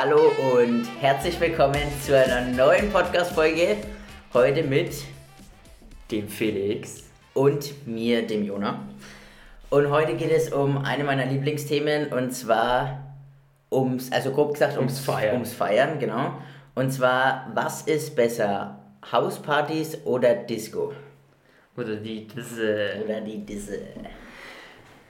Hallo und herzlich willkommen zu einer neuen Podcast-Folge. Heute mit dem Felix und mir, dem Jona. Und heute geht es um eine meiner Lieblingsthemen und zwar ums, also grob gesagt ums, ums Feiern. Ums Feiern, genau. Und zwar, was ist besser, Hauspartys oder Disco? Oder die Disse. Oder die Disse.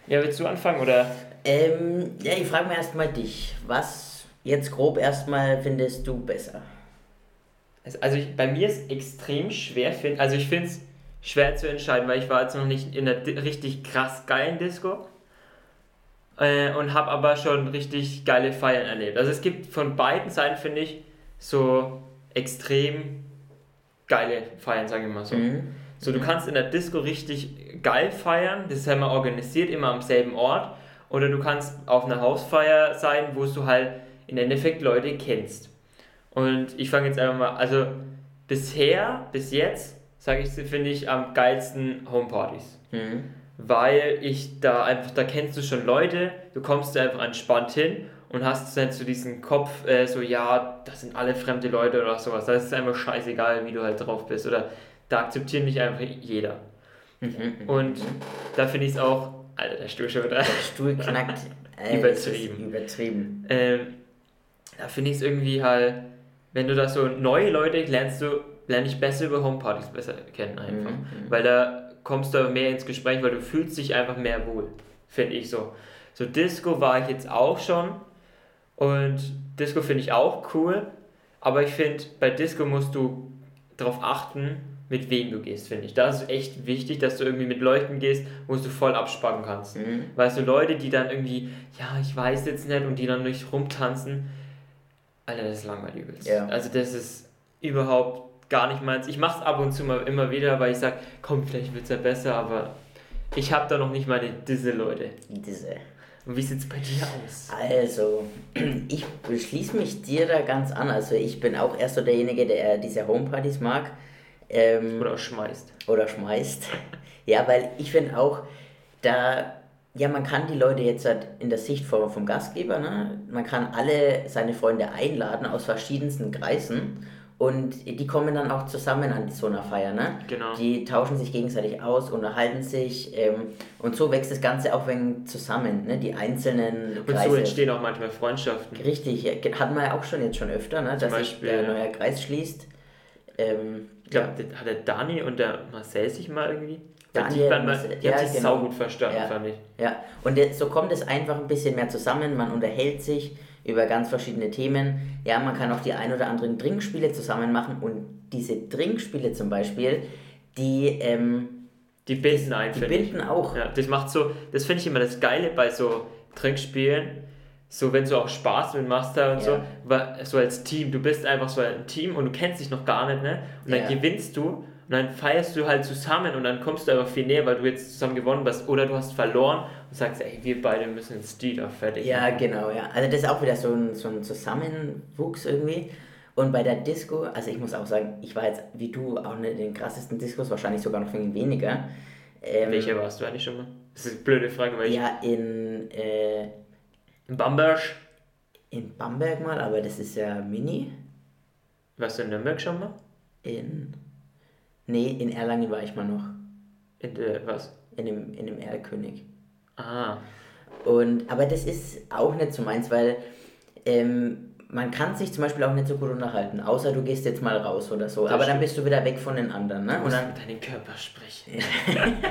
Ja, willst du anfangen oder? Ähm, ja, ich frage mir erstmal dich. Was jetzt grob erstmal findest du besser? Also ich, bei mir ist extrem schwer, find, also ich finde es schwer zu entscheiden, weil ich war jetzt noch nicht in einer richtig krass geilen Disco äh, und habe aber schon richtig geile Feiern erlebt. Also es gibt von beiden Seiten, finde ich, so extrem geile Feiern, sage ich mal so. Mhm. So, du kannst in der Disco richtig geil feiern, das ist ja immer organisiert, immer am selben Ort. Oder du kannst auf einer Hausfeier sein, wo du halt im Endeffekt Leute kennst. Und ich fange jetzt einfach mal, also bisher, bis jetzt, sage ich, finde ich am geilsten Homepartys. Mhm. Weil ich da einfach, da kennst du schon Leute, du kommst da einfach entspannt hin und hast dann so diesen Kopf, äh, so ja, das sind alle fremde Leute oder sowas. Da ist einfach scheißegal, wie du halt drauf bist. Oder da akzeptiert mich einfach jeder. Mhm, und da finde ich es auch, Alter, der Stuhl schon wieder. Der Stuhl knackt. Ey, übertrieben. Übertrieben. Ähm, da finde ich es irgendwie halt, wenn du da so neue Leute lernst du, lerne ich besser über Homepartys besser kennen einfach. Mhm, mhm, weil da kommst du mehr ins Gespräch, weil du fühlst dich einfach mehr wohl, finde ich so. So Disco war ich jetzt auch schon und Disco finde ich auch cool, aber ich finde, bei Disco musst du darauf achten, mit wem du gehst, finde ich. Da ist echt wichtig, dass du irgendwie mit Leuten gehst, wo du voll abspannen kannst. Mhm. Weißt du, Leute, die dann irgendwie, ja, ich weiß jetzt nicht, und die dann nicht rumtanzen, Alter, das ist langweilig Ja. Also das ist überhaupt gar nicht meins. Ich mache es ab und zu mal immer wieder, weil ich sage, komm, vielleicht wird es ja besser, aber ich habe da noch nicht meine diese Leute. Diese. Und wie sieht es bei dir aus? Also, ich schließe mich dir da ganz an. Also ich bin auch erst so derjenige, der diese Homepartys mag. Ähm, oder schmeißt. Oder schmeißt. ja, weil ich finde auch, da, ja, man kann die Leute jetzt halt in der Sicht vom, vom Gastgeber, ne? man kann alle seine Freunde einladen aus verschiedensten Kreisen und die kommen dann auch zusammen an so einer Feier, ne? Genau. Die tauschen sich gegenseitig aus, unterhalten sich ähm, und so wächst das Ganze auch wenn zusammen, ne? Die einzelnen Kreise. Und so entstehen auch manchmal Freundschaften. Richtig, hatten wir ja auch schon jetzt schon öfter, ne? Dass Beispiel, sich der neue Kreis schließt. Ähm, ich glaube, ja. hat der Dani und der Marcel sich mal irgendwie. Daniel, die, Marcel, die ja, haben sich genau. saugut verstanden, ja. fand ich. Ja, und so kommt es einfach ein bisschen mehr zusammen, man unterhält sich über ganz verschiedene Themen. Ja, man kann auch die ein oder anderen Trinkspiele zusammen machen und diese Trinkspiele zum Beispiel, die. Ähm, die binden ein, Die binden auch. Ja, das macht so, das finde ich immer das Geile bei so Trinkspielen so wenn du auch Spaß mit machst da und ja. so, so als Team, du bist einfach so ein Team und du kennst dich noch gar nicht, ne? Und dann ja. gewinnst du und dann feierst du halt zusammen und dann kommst du einfach viel näher, weil du jetzt zusammen gewonnen hast oder du hast verloren und sagst, ey, wir beide müssen Stil auf fertig. Ja, machen. genau, ja. Also das ist auch wieder so ein, so ein Zusammenwuchs irgendwie. Und bei der Disco, also ich muss auch sagen, ich war jetzt wie du auch nicht in den krassesten Discos, wahrscheinlich sogar noch viel weniger. Ähm, Welche warst du eigentlich schon mal? Das ist eine blöde Frage, weil Ja, in äh, in Bamberg? In Bamberg mal, aber das ist ja Mini. Warst du in Nürnberg schon mal? In. Nee, in Erlangen war ich mal noch. In der, was? In dem, in dem Erlkönig. Ah. Und, aber das ist auch nicht so meins, weil ähm, man kann sich zum Beispiel auch nicht so gut unterhalten, außer du gehst jetzt mal raus oder so. Das aber stimmt. dann bist du wieder weg von den anderen. Ne? Und dann mit deinem Körper sprechen.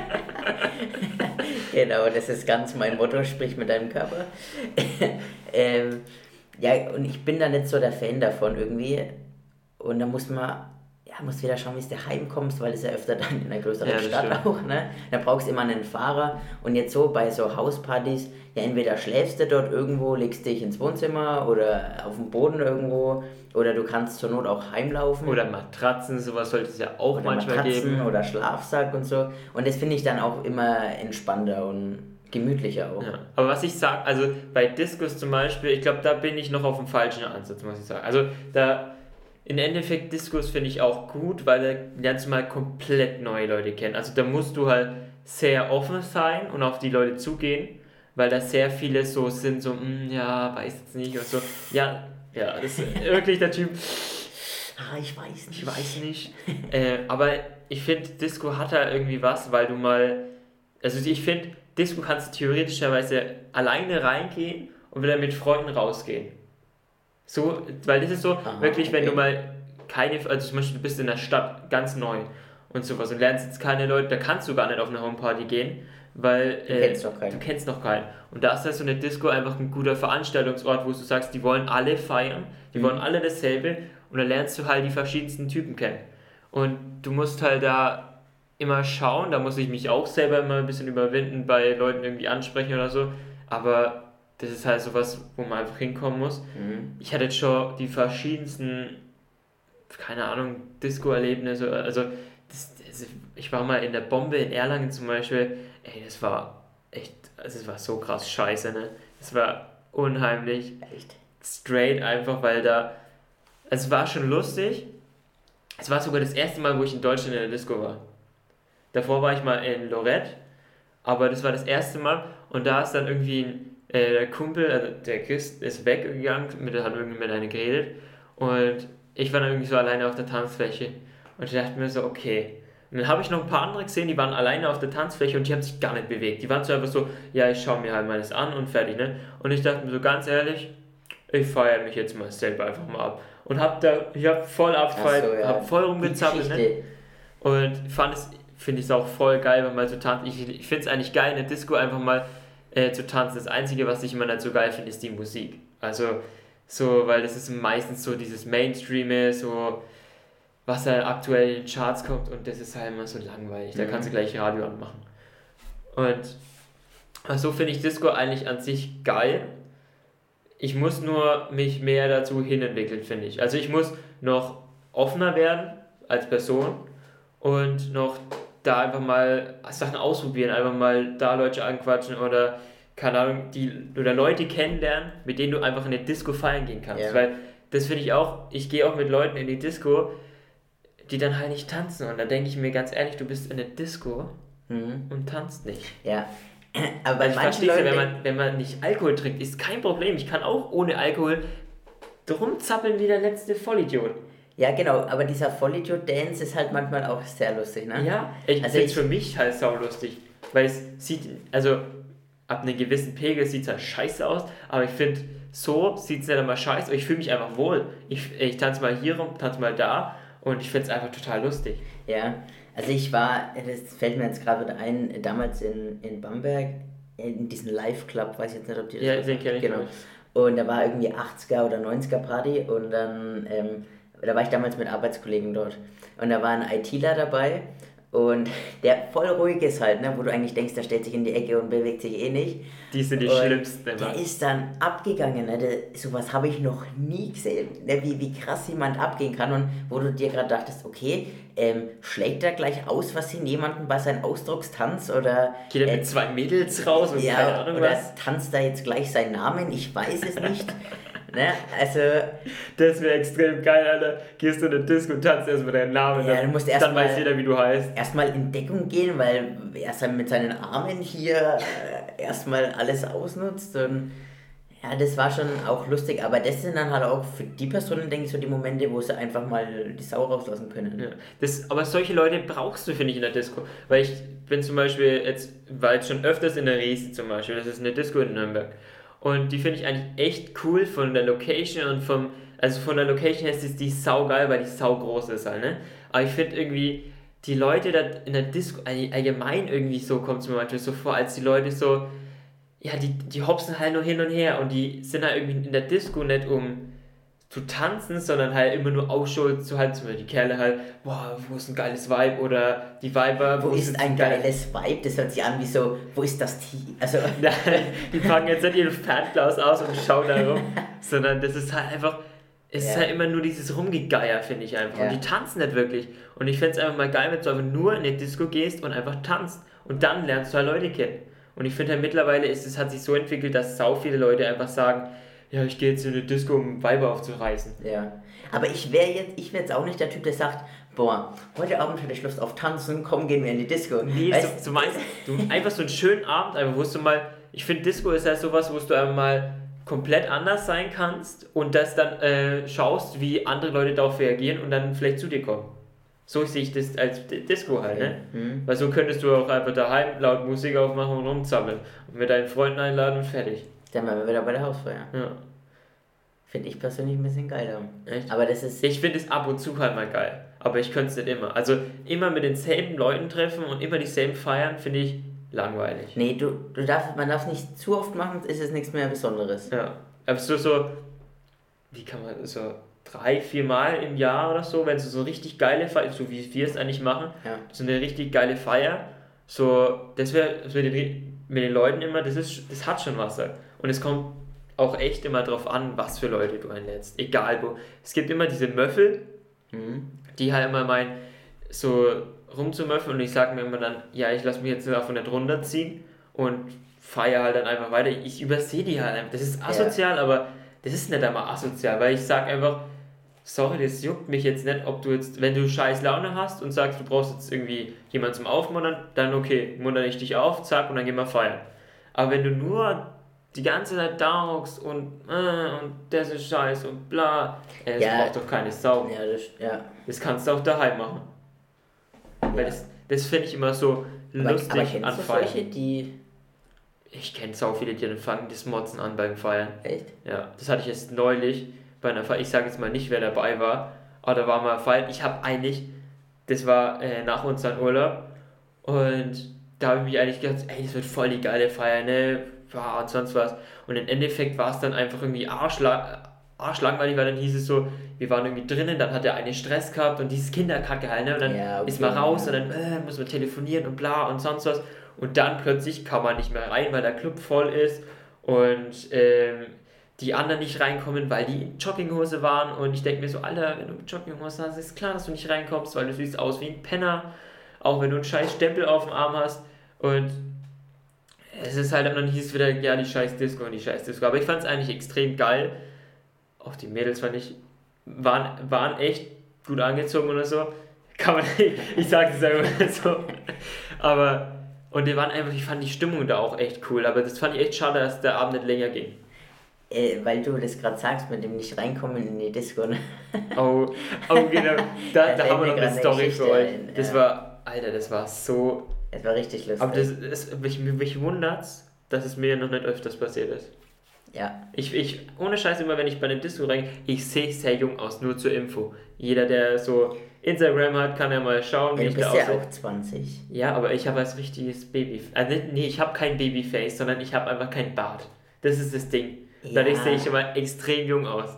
genau, das ist ganz mein Motto, sprich mit deinem Körper. ähm, ja, und ich bin da nicht so der Fan davon irgendwie. Und da muss man ja, musst wieder schauen, wie du heimkommst, weil es ja öfter dann in einer größeren ja, Stadt stimmt. auch, ne? Da brauchst du immer einen Fahrer und jetzt so bei so Hauspartys, ja, entweder schläfst du dort irgendwo, legst dich ins Wohnzimmer oder auf dem Boden irgendwo oder du kannst zur Not auch heimlaufen. Oder Matratzen, sowas sollte es ja auch oder manchmal Matratzen geben. Oder Schlafsack und so. Und das finde ich dann auch immer entspannter und gemütlicher auch. Ja. Aber was ich sage, also bei Discos zum Beispiel, ich glaube, da bin ich noch auf dem falschen Ansatz, muss ich sagen. Also da im Endeffekt Diskurs finde ich auch gut, weil da lernst du mal komplett neue Leute kennen. Also da musst du halt sehr offen sein und auf die Leute zugehen, weil da sehr viele so sind, so, mm, ja, weiß jetzt nicht und so. Ja, Ja, das ist wirklich der Typ. Ah, ich weiß nicht. Ich weiß nicht. äh, aber ich finde, Disco hat da irgendwie was, weil du mal. Also ich finde, Disco kannst du theoretischerweise alleine reingehen und wieder mit Freunden rausgehen. So, weil das ist so, Aha, wirklich, wenn okay. du mal keine, also zum Beispiel du bist in der Stadt ganz neu und sowas und lernst jetzt keine Leute, da kannst du gar nicht auf eine Homeparty gehen, weil Du äh, kennst doch keinen. du kennst noch keinen. Und da ist halt so eine Disco einfach ein guter Veranstaltungsort, wo du sagst, die wollen alle feiern, die Mhm. wollen alle dasselbe und dann lernst du halt die verschiedensten Typen kennen. Und du musst halt da immer schauen, da muss ich mich auch selber immer ein bisschen überwinden, bei Leuten irgendwie ansprechen oder so, aber das ist halt sowas, wo man einfach hinkommen muss. Mhm. Ich hatte jetzt schon die verschiedensten, keine Ahnung, Disco-Erlebnisse, also das, das, ich war mal in der Bombe in Erlangen zum Beispiel, ey, das war echt, also es war so krass scheiße, ne? Es war unheimlich, Echt? straight einfach, weil da, es war schon lustig, es war sogar das erste Mal, wo ich in Deutschland in der Disco war. Davor war ich mal in Lorette, aber das war das erste Mal und da ist dann irgendwie ein, äh, der Kumpel, also der Chris, ist weggegangen, mit, hat irgendwie mit einer geredet und ich war dann irgendwie so alleine auf der Tanzfläche und ich dachte mir so, okay. Und dann habe ich noch ein paar andere gesehen, die waren alleine auf der Tanzfläche und die haben sich gar nicht bewegt. Die waren so einfach so, ja, ich schaue mir halt meines an und fertig, ne? Und ich dachte mir so ganz ehrlich, ich feiere mich jetzt mal selber einfach mal ab. Und hab da, ich hab voll abgefeiert, so, ja. hab voll rumgezappelt, ne? Und fand es, finde ich es auch voll geil, wenn mal so tanzen. Ich, ich finde es eigentlich geil, in der Disco einfach mal äh, zu tanzen. Das Einzige, was ich immer nicht so geil finde, ist die Musik. Also, so, weil das ist meistens so dieses Mainstream, so, was halt aktuell in den Charts kommt und das ist halt immer so langweilig. Da Mhm. kannst du gleich Radio anmachen. Und so finde ich Disco eigentlich an sich geil. Ich muss nur mich mehr dazu hinentwickeln, finde ich. Also ich muss noch offener werden als Person und noch da einfach mal Sachen ausprobieren, einfach mal da Leute anquatschen oder keine Ahnung, die oder Leute kennenlernen, mit denen du einfach in eine Disco feiern gehen kannst. Ja. Weil das finde ich auch, ich gehe auch mit Leuten in die Disco, die dann halt nicht tanzen. Und da denke ich mir ganz ehrlich, du bist in der Disco Mhm. und tanzt nicht. Ja. Aber bei Ich manchen Leuten. wenn man, wenn man nicht Alkohol trinkt, ist kein Problem. Ich kann auch ohne Alkohol drum zappeln wie der letzte Vollidiot. Ja, genau, aber dieser Vollidiot-Dance ist halt manchmal auch sehr lustig, ne? Ja, ich Also finde es für mich halt saulustig. Weil es sieht, also ab einem gewissen Pegel sieht es halt scheiße aus, aber ich finde, so sieht es nicht einmal scheiße aus. Ich fühle mich einfach wohl. Ich, ich tanze mal hier rum, tanze mal da und ich finde es einfach total lustig. Ja, also ich war, das fällt mir jetzt gerade wieder ein, damals in, in Bamberg, in diesem Live-Club, weiß ich jetzt nicht, ob die das Ja, den sagt. kenn ich, Genau. Und da war irgendwie 80er oder 90er Party und dann, ähm, da war ich damals mit Arbeitskollegen dort. Und da war ein ITler dabei und der voll ruhig ist halt, ne, wo du eigentlich denkst, der stellt sich in die Ecke und bewegt sich eh nicht. Die sind die Und schlimmsten immer. Der ist dann abgegangen, ne? Der, sowas habe ich noch nie gesehen, ne? wie, wie krass jemand abgehen kann und wo du dir gerade dachtest, okay, ähm, schlägt er gleich aus, was in jemanden bei seinem Ausdruckstanz oder Geht er äh, mit zwei Mädels raus und keine ja, Ahnung oder was? tanzt da jetzt gleich seinen Namen, ich weiß es nicht. ne? Also, Das wäre extrem geil, Alter. Gehst du in eine Disco und tanzt erstmal deinen Namen. Ja, dann- du musst erst Dann weiß mal- jeder, wie du heißt. erstmal in Deckung gehen, weil er mit seinen Armen hier äh, erstmal alles ausnutzt und ja, das war schon auch lustig, aber das sind dann halt auch für die Personen, denke ich, so die Momente, wo sie einfach mal die Sau rauslassen können. Ja. Das, aber solche Leute brauchst du, finde ich, in der Disco. Weil ich bin zum Beispiel jetzt, war jetzt schon öfters in der Riese zum Beispiel, das ist eine Disco in Nürnberg. Und die finde ich eigentlich echt cool von der Location und vom, also von der Location her ist die- sau geil, weil die sau groß ist halt, ne? Aber ich finde irgendwie, die Leute da in der Disco, all- allgemein irgendwie so kommt es mir manchmal so vor, als die Leute so, ja, die, die hopsen halt nur hin und her und die sind halt irgendwie in der Disco nicht um zu tanzen, sondern halt immer nur Ausschau zu halten, zum Beispiel die Kerle halt, boah, wo ist ein geiles Vibe oder die Weiber, Wo ist jetzt ein geil- geiles Vibe? Das hört sich an wie so, wo ist das Team? Also, Nein, die packen jetzt nicht ihren Fernglas aus und schauen da rum, sondern das ist halt einfach, es ist Ja. halt immer nur dieses Rumgegeier, finde ich einfach. Ja. Und die tanzen nicht wirklich. Und ich fände es einfach mal geil, wenn du einfach nur in eine Disco gehst und einfach tanzt. Und dann lernst du halt Leute kennen. Und ich finde halt mittlerweile ist es hat sich so entwickelt, dass sau viele Leute einfach sagen, ja, ich gehe jetzt in eine Disco, um Weiber aufzureißen. ja. Aber ich wäre jetzt, ich wäre jetzt auch nicht der Typ, der sagt, boah, heute Abend hätte ich Lust auf Tanzen, komm, gehen wir in die Disco. Nee, Weißt- so, du meinst, du, einfach so einen schönen Abend, einfach, wo du mal, ich finde Disco ist halt sowas, wo du einfach mal komplett anders sein kannst und das dann äh, schaust, wie andere Leute darauf reagieren und dann vielleicht zu dir kommen. So sehe ich das als Disco halt, ne? Mhm. Weil so könntest du auch einfach daheim laut Musik aufmachen und rumzammeln und mit deinen Freunden einladen und fertig. Dann waren wir wieder bei der Hausfeier. Ja. Finde ich persönlich ein bisschen geiler. Echt? Aber das ist. Ich finde es ab und zu halt mal geil. Aber ich könnte es nicht immer. Also immer mit denselben Leuten treffen und immer dieselben feiern, finde ich langweilig. Nee, du, du darfst, man darf nicht zu oft machen, ist es nichts mehr Besonderes. Ja. Aber so, so, wie kann man, so drei, vier Mal im Jahr oder so, wenn du so richtig geile Feier, so wie wir es eigentlich machen, ja. so eine richtig geile Feier, so, das wäre mit den, mit den Leuten immer, das ist, das hat schon was. Und es kommt auch echt immer drauf an, was für Leute du einlädst. Egal wo. Es gibt immer diese Möffel, mhm. die halt immer meinen, so rumzumöffeln und ich sage mir immer dann, ja, ich lasse mich jetzt davon nicht runterziehen und feiere halt dann einfach weiter. Ich übersehe die halt einfach. Das ist asozial, ja. aber das ist nicht einmal asozial, weil ich sage einfach, sorry, das juckt mich jetzt nicht, ob du jetzt, wenn du scheiß Laune hast und sagst, du brauchst jetzt irgendwie jemanden zum Aufmuntern, dann okay, muntern ich dich auf, zack, und dann gehen wir feiern. Aber wenn du nur die ganze Zeit daugst und, äh, und das ist scheiße und bla, ey, das ja. braucht doch keine Sau. Ja, das, ja. das kannst du auch daheim machen. Weil das, das finde ich immer so lustig aber, aber an Feiern. Solche, die ich kenne so viele, die dann fangen das Motzen an beim Feiern. Echt? Ja, das hatte ich jetzt neulich bei einer Feier. Ich sage jetzt mal nicht, wer dabei war, aber da war mal Feiern. Ich habe eigentlich, das war äh, nach unserem Urlaub und da habe ich mich eigentlich gedacht, ey, das wird voll die geile Feier, ne? Ja, und sonst was. Und im Endeffekt war es dann einfach irgendwie arschla arschlangweilig, weil dann hieß es so, wir waren irgendwie drinnen, dann hat er einen Stress gehabt und dieses Kinderkacke halt, ne? Und dann ja, okay, ist man raus und dann äh, muss man telefonieren und bla und sonst was. Und dann plötzlich kann man nicht mehr rein, weil der Club voll ist und ähm, die anderen nicht reinkommen, weil die in Jogginghose waren. Und ich denke mir so, Alter, wenn du Jogginghose hast, ist klar, dass du nicht reinkommst, weil du siehst aus wie ein Penner, auch wenn du einen scheiß Stempel auf dem Arm hast. Und es ist halt, und dann hieß es wieder, ja, die scheiß Disco und die scheiß Disco. Aber ich fand es eigentlich extrem geil. Auch die Mädels fand ich, waren, waren echt gut angezogen oder so. Kann man nicht, ich sage es selber so. Aber und die waren einfach, ich fand die Stimmung da auch echt cool, aber das fand ich echt schade, dass der Abend nicht länger ging. Äh, weil du das gerade sagst, mit dem nicht reinkommen in die Disco. Ne? Oh, oh genau. Da, da haben wir noch eine Story für euch. Das war, Alter, das war so. Es war richtig lustig. Aber das, das, mich, mich wundert dass es mir noch nicht öfters passiert ist. Ja. Ich, ich, ohne Scheiß, immer wenn ich bei einem Disco rein, ich sehe sehr jung aus, nur zur Info. Jeder, der so Instagram hat, kann ja mal schauen, wie ich da aussehe. Du bist ja auch 20. Ja, aber ich habe als richtiges Baby... Also nee, ich habe kein Babyface, sondern ich habe einfach kein Bart. Das ist das Ding. Ja. Dadurch sehe ich immer extrem jung aus.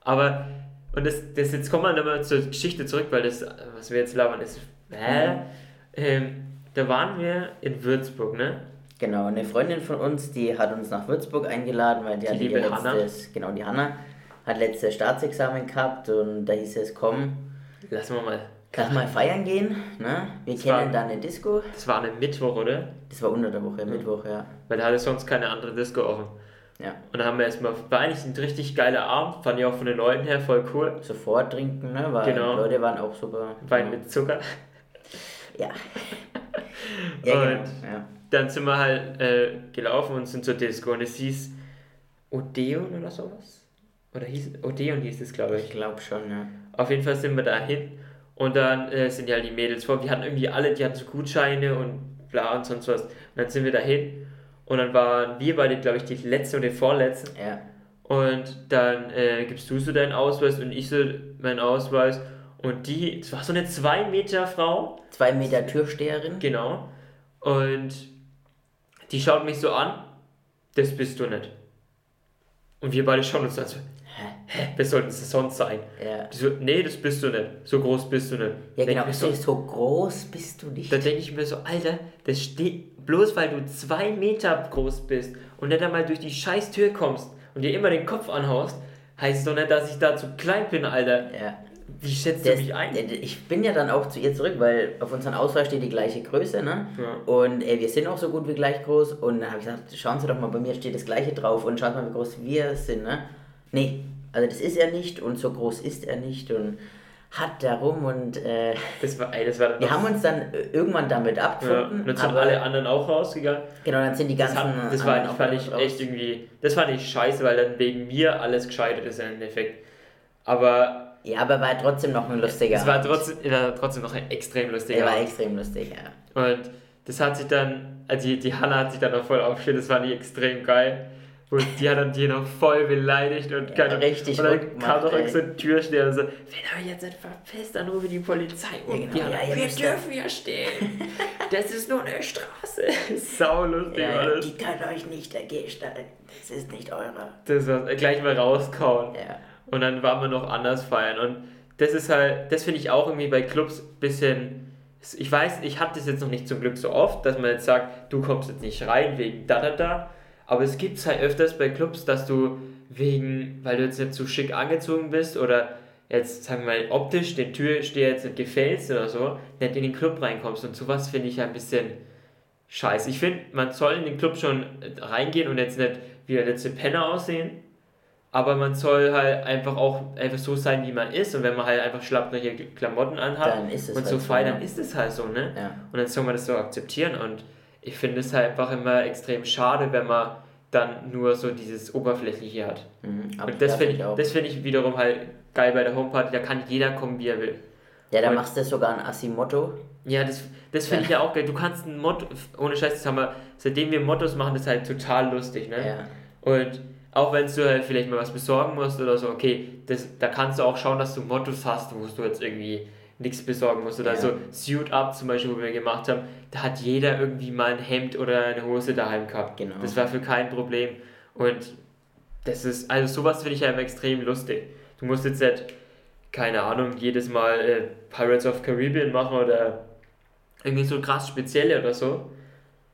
Aber... Und das, das jetzt kommen wir nochmal zur Geschichte zurück, weil das, was wir jetzt labern, ist... Äh, mhm. ähm, da waren wir in Würzburg, ne? Genau, eine Freundin von uns, die hat uns nach Würzburg eingeladen, weil die, die ja letztes, genau, die Hanna hat letztes Staatsexamen gehabt und da hieß es, komm, lass mal mal. Lass mal feiern gehen, ne? Wir das kennen war, dann eine Disco. Das war ein Mittwoch, oder? Das war unter der Woche, mhm. Mittwoch, ja. Weil da hatte sonst keine andere Disco offen. Ja. Und dann haben wir erstmal, war eigentlich ein richtig geiler Abend, fand ich auch von den Leuten her voll cool. Sofort trinken, ne? Weil genau. die Leute waren auch super. Wein genau. mit Zucker. Ja. ja, und genau. ja. dann sind wir halt äh, gelaufen und sind zur Disco und es hieß Odeon oder sowas. Oder hieß Odeon hieß es, glaube ich. Ich glaube schon, ja. Auf jeden Fall sind wir da hin und dann äh, sind ja halt die Mädels vor. Die hatten irgendwie alle, die hatten so Gutscheine und bla und sonst was. Und dann sind wir da hin und dann waren wir beide, glaube ich, die letzte und die vorletzte. Ja. Und dann äh, gibst du so deinen Ausweis und ich so meinen Ausweis. Und die, das war so eine 2 Meter Frau. 2 Meter Türsteherin. Genau. Und die schaut mich so an, das bist du nicht. Und wir beide schauen uns an so, hä, wer soll das sonst sein? Ja. Die so, nee, das bist du nicht. So groß bist du nicht. Ja, genau, so, so groß bist du nicht. Da denke ich mir so, Alter, das steht, bloß weil du zwei Meter groß bist und nicht einmal durch die scheiß Tür kommst und dir immer den Kopf anhaust, heißt es doch nicht, dass ich da zu klein bin, Alter. Ja. Wie schätzt das, du mich ein? Ich bin ja dann auch zu ihr zurück, weil auf unserem Ausweis steht die gleiche Größe, ne? Ja. Und äh, wir sind auch so gut wie gleich groß. Und dann habe ich gesagt, schauen Sie doch mal, bei mir steht das gleiche drauf und schaut mal, wie groß wir sind, ne? Nee, also das ist er nicht und so groß ist er nicht und hart da rum und äh, Das war, ey, das war wir haben uns dann irgendwann damit ja, abgefunden. und dann sind aber, alle anderen auch rausgegangen. genau, dann sind die Das, ganzen. hat, das war, fand ich raus. echt irgendwie, das fand ich scheiße, weil dann wegen mir alles gescheitert ist im Endeffekt. Aber Ja, aber war trotzdem noch ein lustiger. es war Abend. trotzdem, war trotzdem noch ein extrem lustiger Der war Abend. extrem lustig, ja. Und das hat sich dann, also die, die Hanna hat sich dann noch voll aufgestellt, das fand ich extrem geil. Und die hat dann die noch voll beleidigt und Ja, keine richtig Und dann kam noch so ein Türsteher und so, wenn ihr jetzt nicht verpisst, dann rufe die Polizei. Und Ja, genau, die Hanna, ja, wir dürfen hier stehen. Das ist nur eine Straße. Sau lustig Ja, ja, alles. die kann euch nicht dagegen stellen. Das ist nicht eure. Das war gleich mal rauskauen. Ja. Und dann waren wir noch anders feiern. Und das ist halt, das finde ich auch irgendwie bei Clubs ein bisschen. Ich weiß, ich hatte das jetzt noch nicht zum Glück so oft, dass man jetzt sagt, du kommst jetzt nicht rein wegen da da da. Aber es gibt es halt öfters bei Clubs, dass du wegen, weil du jetzt nicht so schick angezogen bist oder jetzt, sagen wir mal, optisch den Türsteher jetzt nicht gefällst oder so, nicht in den Club reinkommst. Und sowas finde ich ein bisschen scheiße. Ich finde, man soll in den Club schon reingehen und jetzt nicht wie der letzte Penner aussehen. Aber man soll halt einfach auch einfach so sein, wie man ist. Und wenn man halt einfach schlapprige Klamotten anhat und halt so so, feiern, ja. dann ist es halt so, ne? Ja. Und dann soll man das so akzeptieren. Und ich finde es halt einfach immer extrem schade, wenn man dann nur so dieses Oberflächliche hat. Mhm, und das finde ich ich, auch. das find ich wiederum halt geil bei der Homeparty. Da kann jeder kommen, wie er will. Ja, da und- machst du sogar ein Assi-Motto. Ja, das, das finde ich ja auch geil. Du kannst ein Motto, ohne Scheiß, das haben wir, seitdem wir Mottos machen, das ist halt total lustig, ne? Ja. Und auch wenn du halt vielleicht mal was besorgen musst oder so, okay, das, da kannst du auch schauen, dass du Mottos hast, wo du jetzt irgendwie nichts besorgen musst. Oder Ja. so Suit Up zum Beispiel, wo wir gemacht haben, da hat jeder irgendwie mal ein Hemd oder eine Hose daheim gehabt. Genau. Das war für kein Problem. Und das ist, also sowas finde ich einfach extrem lustig. Du musst jetzt nicht, keine Ahnung, jedes Mal äh, Pirates of Caribbean machen oder irgendwie so krass spezielle oder so,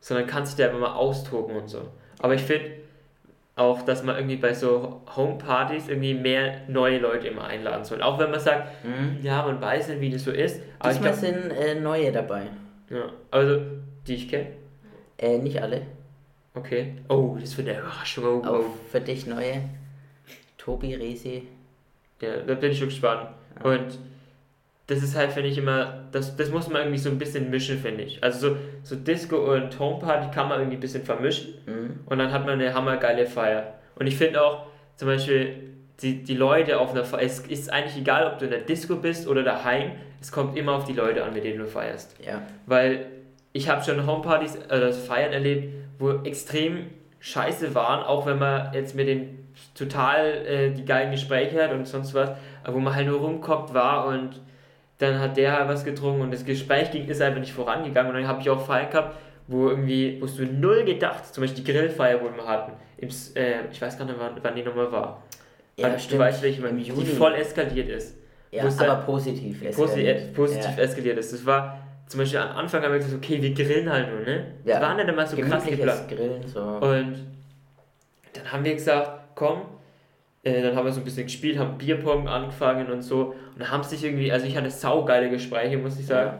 sondern kannst dich da immer mal austoben und so. Aber ich finde auch, dass man irgendwie bei so Homepartys irgendwie mehr neue Leute immer einladen soll. Auch wenn man sagt, Mhm. ja, man weiß nicht, wie das so ist. Aber Diesmal glaub, sind äh, neue dabei. ja, also, die ich kenne. Äh, nicht alle. Okay. Oh, das wird eine Überraschung. Oh, Auch oh. für dich neue. Tobi, Resi. Ja, da bin ich schon gespannt. Und das ist halt, finde ich, immer, das, das muss man irgendwie so ein bisschen mischen, finde ich. Also so, so Disco und Homeparty kann man irgendwie ein bisschen vermischen Mhm. und dann hat man eine hammergeile Feier. Und ich finde auch, zum Beispiel, die, die Leute auf einer Feier, es ist eigentlich egal, ob du in der Disco bist oder daheim, es kommt immer auf die Leute an, mit denen du feierst. Ja. Weil ich habe schon Homepartys, äh, das Feiern erlebt, wo extrem scheiße waren, auch wenn man jetzt mit den total äh, die geilen Gespräche hat und sonst was, aber wo man halt nur rumkommt war und dann hat der halt was getrunken und das Gespräch ging, ist einfach nicht vorangegangen und dann habe ich auch Feiern gehabt, wo irgendwie, wo du null gedacht, zum Beispiel die Grillfeier, wo wir hatten, im, äh, ich weiß gar nicht, wann, wann die nochmal war. Ja, Aber stimmt. Du weißt, welche Im die voll eskaliert ist Ja, Wo es aber dann- positiv. positiv, eskaliert. positiv Ja. eskaliert ist. Das war zum Beispiel am Anfang haben wir gesagt, okay, wir grillen halt nur, ne? Ja. Das war nicht immer so krass geplant. Grillen, so. Und dann haben wir gesagt, komm, äh, dann haben wir so ein bisschen gespielt, haben Bierpong angefangen und so und haben sich irgendwie, also ich hatte saugeile Gespräche, muss ich sagen.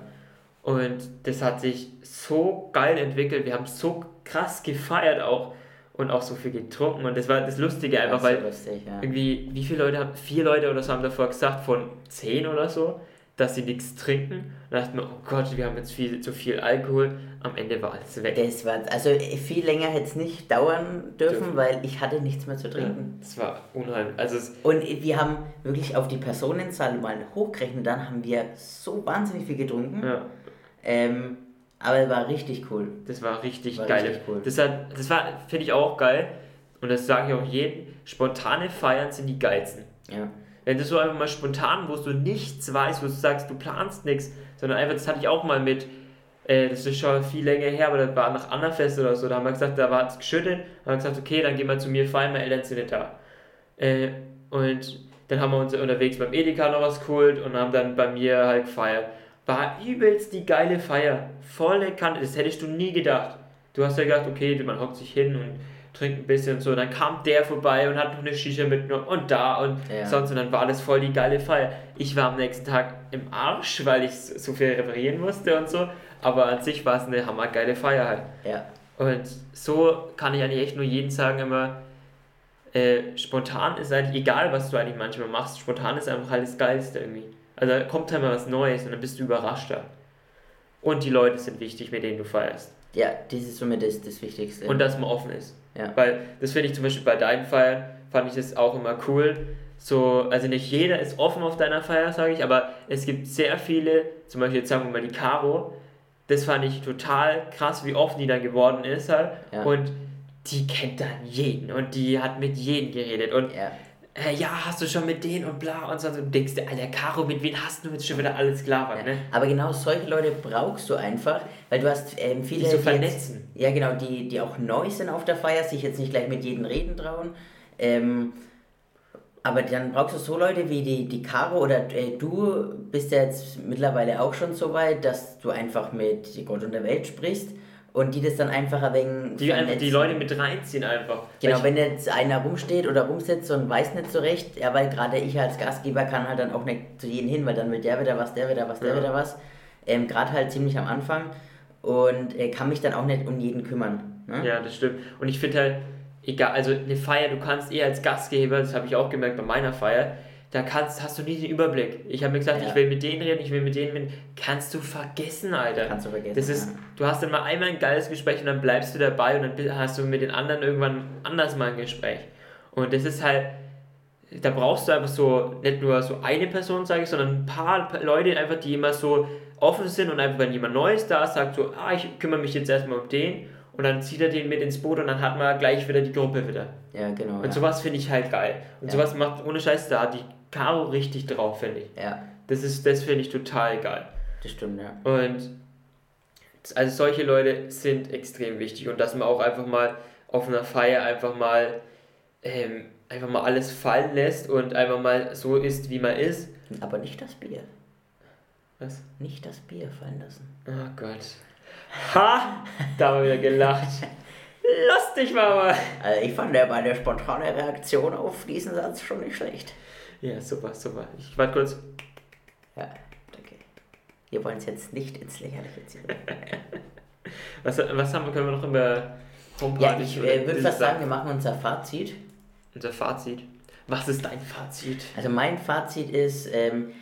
Und das hat sich so geil entwickelt, wir haben so krass gefeiert auch und auch so viel getrunken und das war das Lustige einfach, Ja, weil lustig, ja. irgendwie, wie viele Leute haben, vier Leute oder so haben davor gesagt, von zehn oder so, dass sie nichts trinken. Und da dachten wir, oh Gott, wir haben jetzt viel, zu viel Alkohol. Am Ende war alles weg. Das war, also viel länger hätte es nicht dauern dürfen, Dürfen. weil ich hatte nichts mehr zu Ja, trinken. das war unheimlich. Also Und wir haben wirklich auf die Personenzahl mal hochgerechnet, dann haben wir so wahnsinnig viel getrunken. ja, Ähm, aber es war richtig cool. das war richtig War geil. richtig cool. Das, hat, das war, finde ich auch geil. Und das sage ich auch jedem. Spontane Feiern sind die geilsten. Ja. Wenn du so einfach mal spontan, wo du nichts weißt, wo du sagst, du planst nichts, sondern einfach, das hatte ich auch mal mit, äh, das ist schon viel länger her, aber das war nach Annafest oder so, da haben wir gesagt, da war es geschüttet, haben wir gesagt, okay, dann gehen wir zu mir Eltern sind nicht da. Äh, und dann haben wir uns unterwegs beim Edeka noch was geholt und haben dann bei mir halt gefeiert. War übelst die geile Feier. Volle Kante, das hättest du nie gedacht. Du hast ja gedacht, okay, man hockt sich hin und trinkt ein bisschen und so. Dann kam der vorbei und hat noch eine Shisha mitgenommen und da und Ja. sonst. Und dann war alles voll die geile Feier. Ich war am nächsten Tag im Arsch, weil ich so viel reparieren musste und so. Aber an sich war es eine hammergeile Feier halt. Ja. Und so kann ich eigentlich echt nur jeden sagen immer, äh, spontan ist eigentlich egal, was du eigentlich manchmal machst. Spontan ist einfach halt das Geilste irgendwie. Also kommt halt mal was Neues und dann bist du überraschter. Und die Leute sind wichtig, mit denen du feierst. Ja, das ist somit das, das Wichtigste. Und dass man offen ist. Ja. Weil das finde ich zum Beispiel bei deinen Feiern, fand ich das auch immer cool. So, also nicht jeder ist offen auf deiner Feier, sage ich, aber es gibt sehr viele, zum Beispiel jetzt sagen wir mal die Caro, das fand ich total krass, wie offen die dann geworden ist halt. Ja. Und die kennt dann jeden und die hat mit jedem geredet. Und ja. äh, ja, hast du schon mit denen und bla und so. Und du denkst dir, Alter, Caro, mit wem hast du jetzt schon wieder alles klar, Ja, ne? Aber genau solche Leute brauchst du einfach, weil du hast ähm, viele, Die so jetzt- vernetzen. ja, genau, die, die auch neu sind auf der Feier, sich jetzt nicht gleich mit jedem reden trauen. Ähm, aber dann brauchst du so Leute wie die, die Caro oder äh, du bist ja jetzt mittlerweile auch schon so weit, dass du einfach mit Gott und der Welt sprichst und die das dann einfach ein wenig Die einfach die. Leute mit reinziehen einfach. Genau, Weil wenn jetzt einer rumsteht oder rumsitzt und weiß nicht so recht, ja, weil gerade ich als Gastgeber kann halt dann auch nicht zu jedem hin, weil dann will der wieder was, der wieder was, der Ja. wieder was. Ähm, gerade halt ziemlich am Anfang und äh, kann mich dann auch nicht um jeden kümmern. Ne? ja, das stimmt. Und ich finde halt, egal, also eine Feier, du kannst eher als Gastgeber, das habe ich auch gemerkt bei meiner Feier, da kannst, hast du nie den Überblick. Ich habe mir gesagt, Ja. ich will mit denen reden, ich will mit denen reden. Kannst du vergessen, Alter. Kannst du vergessen. Das ist, ja. du hast dann mal einmal ein geiles Gespräch und dann bleibst du dabei und dann hast du mit den anderen irgendwann anders mal ein Gespräch. Und das ist halt, da brauchst du einfach so, nicht nur so eine Person, sage ich, sondern ein paar Leute einfach, die immer so offen sind und einfach, wenn jemand Neues da ist, sagt so, ah, ich kümmere mich jetzt erstmal um den und dann zieht er den mit ins Boot und dann hat man gleich wieder die Gruppe wieder. ja, genau. Und ja. sowas finde ich halt geil. Und Ja. sowas macht ohne Scheiß da die Caro richtig drauf, finde ich. ja, Das ist, das finde ich total geil. das stimmt, ja. Und also solche Leute sind extrem wichtig und dass man auch einfach mal auf einer Feier einfach mal ähm, einfach mal alles fallen lässt und einfach mal so ist, wie man ist. Aber nicht das Bier. Was? Nicht das Bier fallen lassen. Oh Gott. Ha! Da haben wir gelacht. Lustig, Mama! Also ich fand ja meine spontane Reaktion auf diesen Satz schon nicht schlecht. Ja, super, super. Ich warte kurz. Ja, danke. Wir wollen es jetzt nicht ins Lächerliche ziehen. Was, was haben wir, können wir noch über Ja, Homeparty ich äh, würde fast sagen, wir machen unser Fazit. Unser Fazit. Was ist dein Fazit? Also mein Fazit ist, ähm,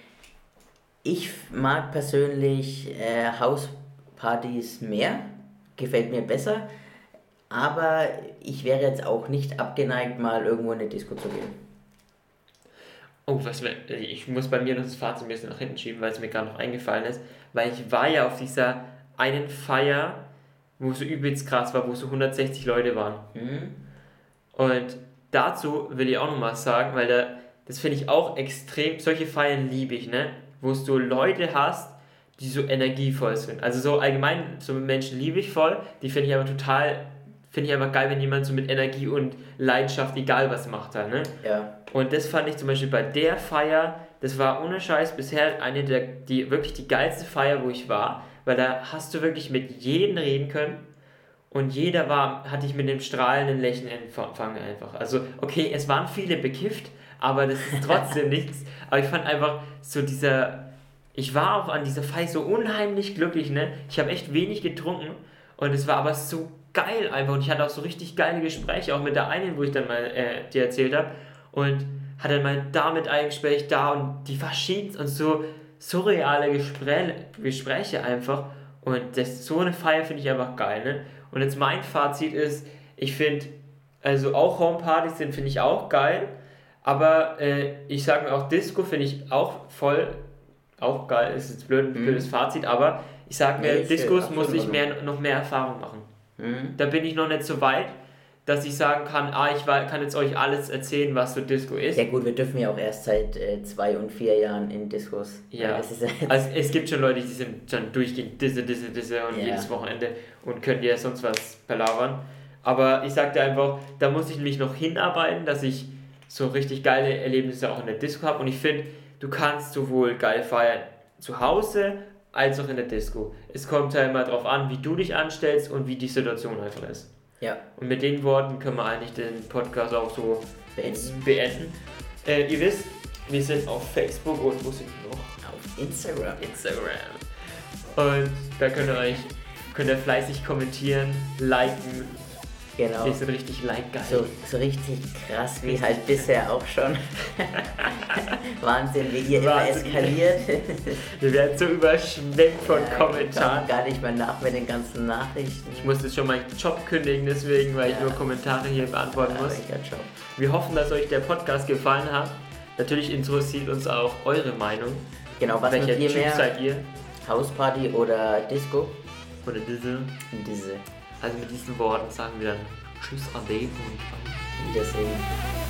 ich mag persönlich äh, Hauspartys mehr, gefällt mir besser, aber ich wäre jetzt auch nicht abgeneigt, mal irgendwo in eine Disco zu gehen. Oh, was ich muss bei mir noch das Fazit ein bisschen nach hinten schieben, weil es mir gerade noch eingefallen ist, weil ich war ja auf dieser einen Feier, wo es so übelst krass war, wo so 160 Leute waren. Hm? Und dazu will ich auch noch mal sagen, weil da, das finde ich auch extrem, solche Feiern liebe ich, ne? Wo du Leute hast, die so energievoll sind. Also so allgemein, so Menschen liebe ich voll, die finde ich aber total, finde ich einfach geil, wenn jemand so mit Energie und Leidenschaft, egal was macht halt, ne? Ja, Und das fand ich zum Beispiel bei der Feier, das war ohne Scheiß bisher eine der, die wirklich die geilste Feier, wo ich war, weil da hast du wirklich mit jedem reden können und jeder war, hatte ich mit dem strahlenden Lächeln empfangen einfach. Also, okay, es waren viele bekifft, aber das ist trotzdem nichts. Aber ich fand einfach so dieser, ich war auch an dieser Feier so unheimlich glücklich, ne? Ich habe echt wenig getrunken und es war aber so geil einfach und ich hatte auch so richtig geile Gespräche, auch mit der einen, wo ich dann mal äh, dir erzählt habe und hatte dann mal damit ein Gespräch da und die verschiedensten und so surreale Gespräche, Gespräche einfach und das, so eine Feier finde ich einfach geil, ne? Und jetzt mein Fazit ist, ich finde, also auch Homepartys sind, finde ich auch geil, aber äh, ich sage mir auch Disco finde ich auch voll, auch geil, ist jetzt blöd, ein Mhm. blödes Fazit, aber ich sage mir, Nee, absolut muss ich mehr, noch mehr Erfahrung machen. hm? Da bin ich noch nicht so weit, dass ich sagen kann, ah, ich kann jetzt euch alles erzählen, was so Disco ist. ja gut, wir dürfen ja auch erst seit äh, zwei und vier Jahren in Discos. Ja. Es ist ja Also es gibt schon Leute, die sind dann durchgehend diese, diese, diese und Ja. jedes Wochenende und können dir sonst was palavern. Aber ich sag dir einfach, da muss ich mich noch hinarbeiten, dass ich so richtig geile Erlebnisse auch in der Disco habe. Und ich finde, du kannst sowohl geil feiern zu Hause als auch in der Disco. Es kommt ja immer darauf an, wie du dich anstellst und wie die Situation einfach ist. ja, Und mit den Worten können wir eigentlich den Podcast auch so beenden. beenden. Äh, ihr wisst, wir sind auf Facebook und wo sind wir noch? Auf Instagram. Instagram. Und da könnt ihr euch könnt ihr fleißig kommentieren, liken, Genau. Wir sind richtig like geil. So, so richtig krass wie halt bisher auch schon. Wahnsinn, wie ihr immer Wahnsinn. eskaliert. Wir werden so überschwemmt von Ja, Kommentaren. kommt Gar nicht mehr nach mit den ganzen Nachrichten. Ich muss jetzt schon meinen Job kündigen, deswegen, weil ich Ja. nur Kommentare hier beantworten Ja, muss. Wir hoffen, dass euch der Podcast gefallen hat. Natürlich interessiert uns auch eure Meinung. Genau, was Welcher dir Typ mehr? seid ihr? Hausparty oder Disco? Oder diese? Diese Also mit diesen Worten sagen wir dann Tschüss, Ade und Wiedersehen.